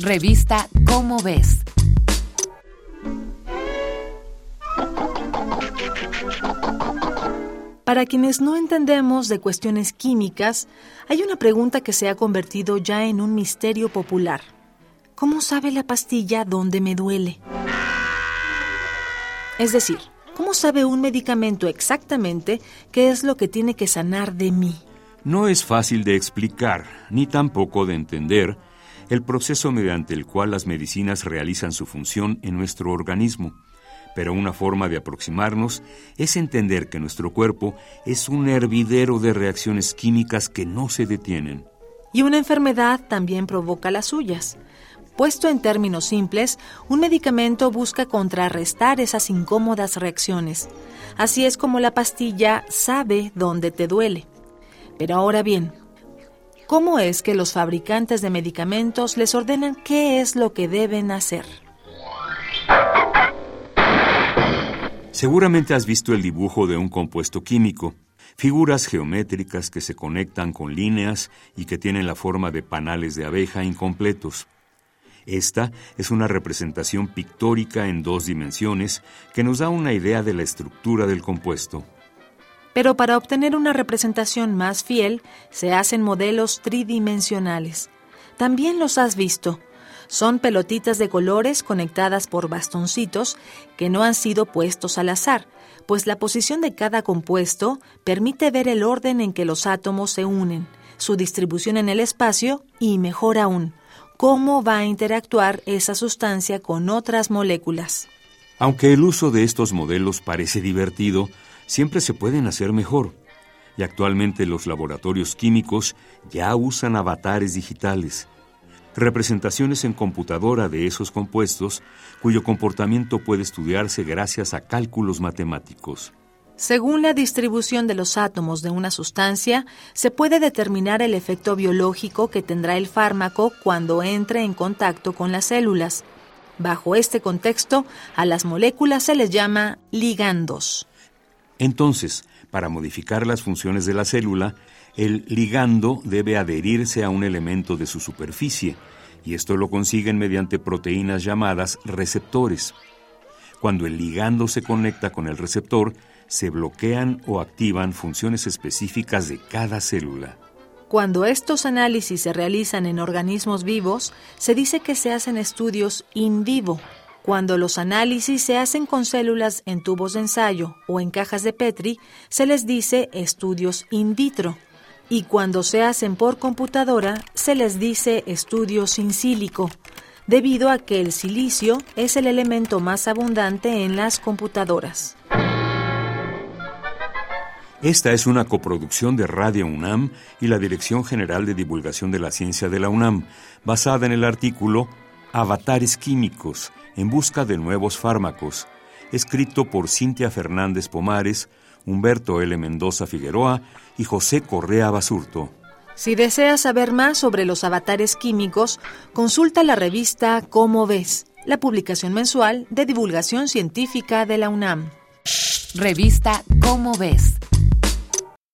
Revista Cómo ves. Para quienes no entendemos de cuestiones químicas, hay una pregunta que se ha convertido ya en un misterio popular. ¿Cómo sabe la pastilla dónde me duele? Es decir, ¿cómo sabe un medicamento exactamente qué es lo que tiene que sanar de mí? No es fácil de explicar, ni tampoco de entender, el proceso mediante el cual las medicinas realizan su función en nuestro organismo pero una forma de aproximarnos es entender que nuestro cuerpo es un hervidero de reacciones químicas que no se detienen. Y una enfermedad también provoca las suyas. Puesto en términos simples, un medicamento busca contrarrestar esas incómodas reacciones. Así es como la pastilla sabe dónde te duele. Pero ahora bien, ¿cómo es que los fabricantes de medicamentos les ordenan qué es lo que deben hacer? Seguramente has visto el dibujo de un compuesto químico, figuras geométricas que se conectan con líneas y que tienen la forma de panales de abeja incompletos. Esta es una representación pictórica en dos dimensiones que nos da una idea de la estructura del compuesto. Pero para obtener una representación más fiel, se hacen modelos tridimensionales. También los has visto, son pelotitas de colores conectadas por bastoncitos que no han sido puestos al azar, pues la posición de cada compuesto permite ver el orden en que los átomos se unen, su distribución en el espacio y, mejor aún, cómo va a interactuar esa sustancia con otras moléculas. Aunque el uso de estos modelos parece divertido, siempre se pueden hacer mejor. Y actualmente los laboratorios químicos ya usan avatares digitales representaciones en computadora de esos compuestos cuyo comportamiento puede estudiarse gracias a cálculos matemáticos. Según la distribución de los átomos de una sustancia, se puede determinar el efecto biológico que tendrá el fármaco cuando entre en contacto con las células. Bajo este contexto, a las moléculas se les llama ligandos. Entonces, para modificar las funciones de la célula, el ligando debe adherirse a un elemento de su superficie, y esto lo consiguen mediante proteínas llamadas receptores. Cuando el ligando se conecta con el receptor, se bloquean o activan funciones específicas de cada célula. Cuando estos análisis se realizan en organismos vivos, se dice que se hacen estudios in vivo. Cuando los análisis se hacen con células en tubos de ensayo o en cajas de Petri, se les dice estudios in vitro y cuando se hacen por computadora se les dice estudio sin sílico, debido a que el silicio es el elemento más abundante en las computadoras. Esta es una coproducción de Radio UNAM y la Dirección General de Divulgación de la Ciencia de la UNAM, basada en el artículo Avatares Químicos en busca de nuevos fármacos, escrito por Cintia Fernández Pomares, Humberto L. Mendoza Figueroa y José Correa Basurto. Si deseas saber más sobre los avatares químicos, consulta la revista Cómo ves, la publicación mensual de divulgación científica de la UNAM. Revista Cómo ves